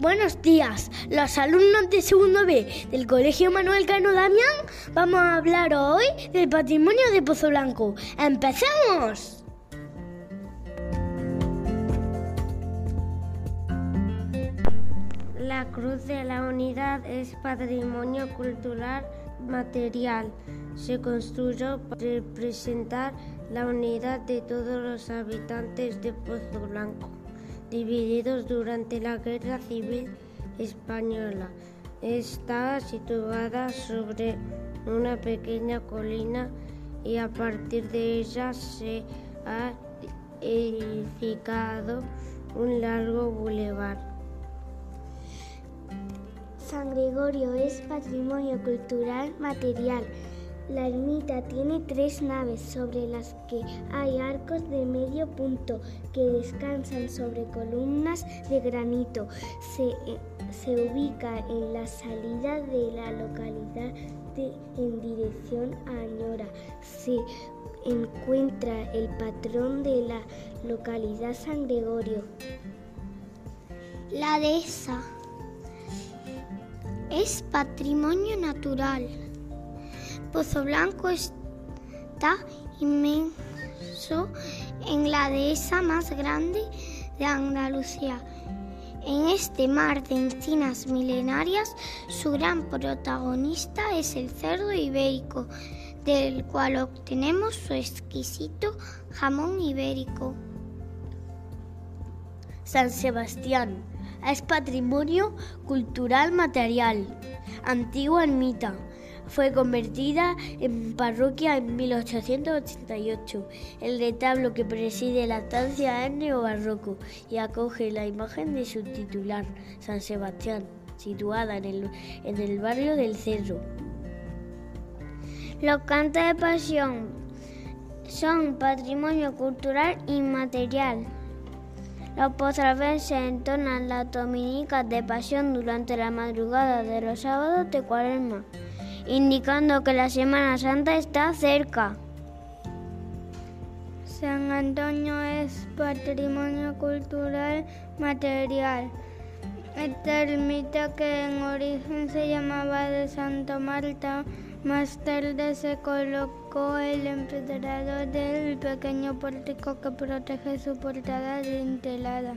Buenos días, los alumnos de segundo B del Colegio Manuel Cano Damián vamos a hablar hoy del patrimonio de Pozo Blanco. ¡Empecemos! La Cruz de la Unidad es patrimonio cultural material. Se construyó para representar la unidad de todos los habitantes de Pozo Blanco divididos durante la Guerra Civil Española. Está situada sobre una pequeña colina y a partir de ella se ha edificado un largo bulevar. San Gregorio es patrimonio cultural material. La ermita tiene tres naves sobre las que hay arcos de medio punto que descansan sobre columnas de granito. Se, se ubica en la salida de la localidad en dirección a Añora. Se encuentra el patrón de la localidad San Gregorio. La dehesa es patrimonio natural. Pozo Blanco está inmenso en la dehesa más grande de Andalucía. En este mar de encinas milenarias, su gran protagonista es el cerdo ibérico, del cual obtenemos su exquisito jamón ibérico. San Sebastián es patrimonio cultural material. Antigua ermita fue convertida en parroquia en 1888. El retablo que preside la estancia es neobarroco y acoge la imagen de su titular, San Sebastián, situada en el, en el barrio del Cerro. Los cantos de pasión son patrimonio cultural inmaterial. Los pozraves entonan las dominicas de pasión durante la madrugada de los sábados de cuaresma indicando que la Semana Santa está cerca. San Antonio es patrimonio cultural material. Esta ermita que en origen se llamaba de Santa Marta, más tarde se colocó el empedrado del pequeño pórtico que protege su portada dintelada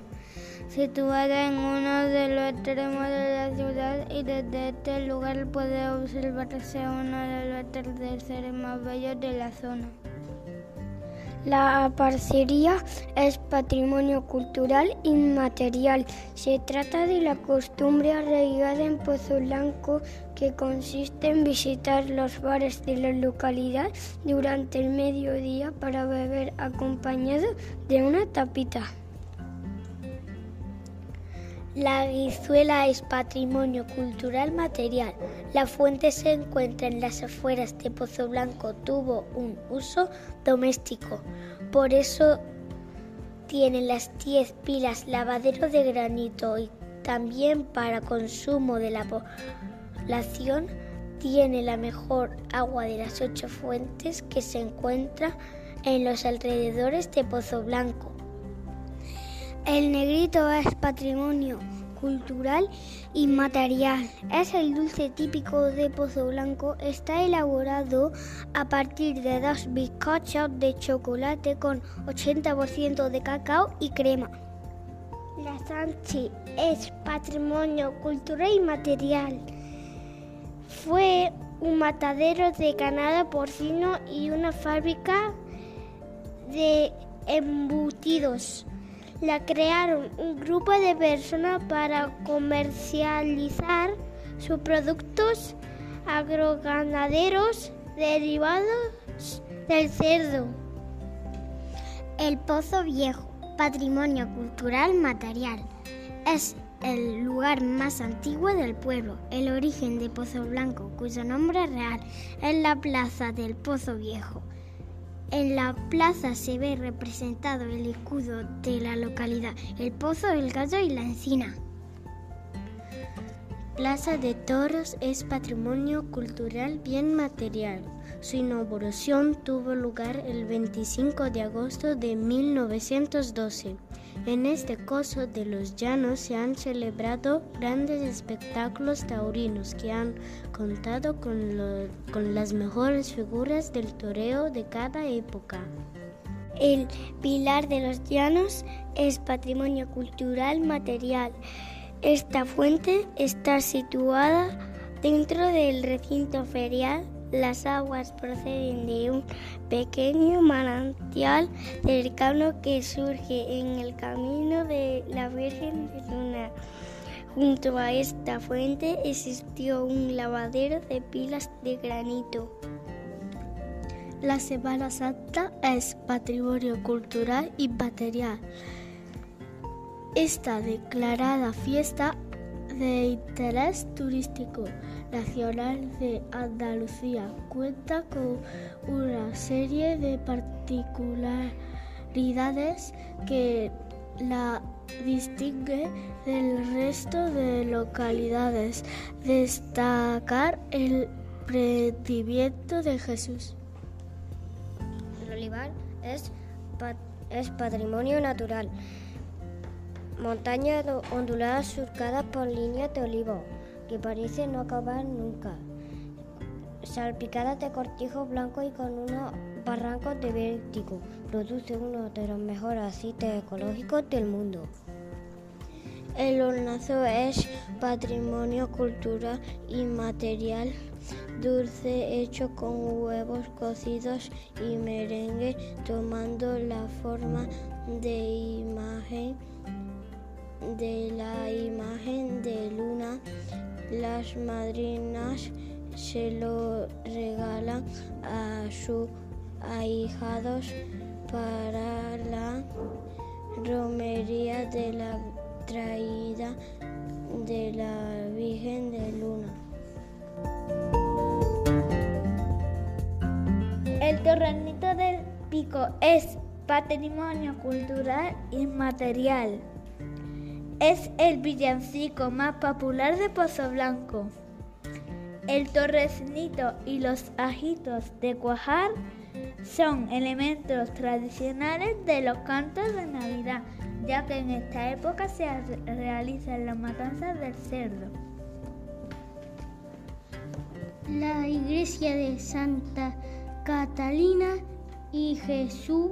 situada en uno de los extremos de la ciudad y desde este lugar puede observarse uno de los atardeceres más bellos de la zona. La parcería es patrimonio cultural inmaterial. Se trata de la costumbre arraigada en Pozo Blanco que consiste en visitar los bares de la localidad durante el mediodía para beber acompañado de una tapita. La guizuela es patrimonio cultural material. La fuente se encuentra en las afueras de Pozo Blanco. Tuvo un uso doméstico. Por eso tiene las 10 pilas lavadero de granito y también para consumo de la población tiene la mejor agua de las ocho fuentes que se encuentra en los alrededores de Pozo Blanco. El negrito es patrimonio cultural y material. Es el dulce típico de Pozo Blanco. Está elaborado a partir de dos bizcochos de chocolate con 80% de cacao y crema. La Sanchi es patrimonio cultural y material. Fue un matadero de ganado porcino y una fábrica de embutidos la crearon un grupo de personas para comercializar sus productos agroganaderos derivados del cerdo. El Pozo Viejo, patrimonio cultural material, es el lugar más antiguo del pueblo. El origen de Pozo Blanco, cuyo nombre real es la Plaza del Pozo Viejo. En la plaza se ve representado el escudo de la localidad, el pozo, el gallo y la encina. Plaza de Toros es patrimonio cultural bien material. Su inauguración tuvo lugar el 25 de agosto de 1912. En este coso de los llanos se han celebrado grandes espectáculos taurinos que han contado con, con las mejores figuras del toreo de cada época. El Pilar de los Llanos es patrimonio cultural material. Esta fuente está situada dentro del recinto ferial las aguas proceden de un pequeño manantial cercano que surge en el camino de la Virgen de Luna. Junto a esta fuente existió un lavadero de pilas de granito. La Semana Santa es patrimonio cultural y Esta declarada fiesta de interés turístico Nacional de Andalucía cuenta con una serie de particularidades que la distingue del resto de localidades. Destacar el prendimiento de Jesús. El olivar es patrimonio natural. Montaña ondulada surcada por líneas de olivo que parece no acabar nunca, salpicada de cortijo blanco y con unos barrancos de vértigo, produce uno de los mejores aceites ecológicos del mundo. El hornazo es patrimonio cultural y material dulce hecho con huevos cocidos y merengue tomando la forma de imagen de la imagen de luna las madrinas se lo regalan a sus ahijados para la romería de la traída de la Virgen de Luna. El torrenito del pico es patrimonio cultural inmaterial. Es el villancico más popular de Pozo Blanco. El torrecinito y los ajitos de cuajar son elementos tradicionales de los cantos de Navidad, ya que en esta época se realizan las matanzas del cerdo. La iglesia de Santa Catalina y Jesús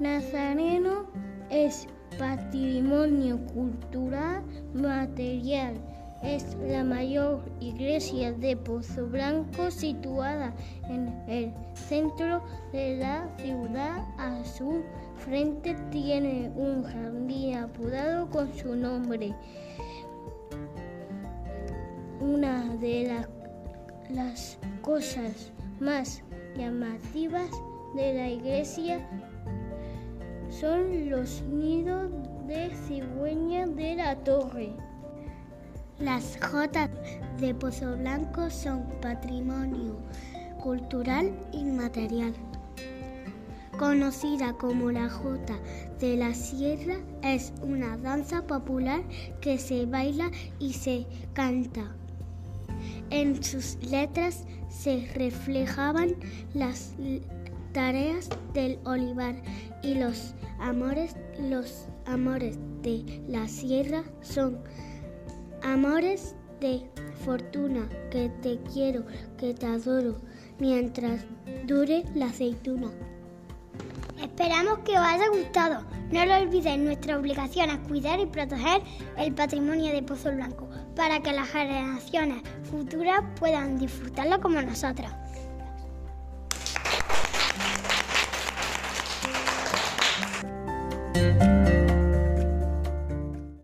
Nazareno es patrimonio cultural material. Es la mayor iglesia de Pozo Blanco situada en el centro de la ciudad. A su frente tiene un jardín apodado con su nombre. Una de las cosas más llamativas de la iglesia son los nidos de cigüeña de la torre. Las jotas de Pozo Blanco son patrimonio cultural inmaterial. Conocida como la Jota de la Sierra, es una danza popular que se baila y se canta. En sus letras se reflejaban las tareas del olivar y los amores, los amores de la sierra son amores de fortuna, que te quiero, que te adoro, mientras dure la aceituna. Esperamos que os haya gustado. No lo olvidéis, nuestra obligación es cuidar y proteger el patrimonio de Pozo Blanco para que las generaciones futuras puedan disfrutarlo como nosotros.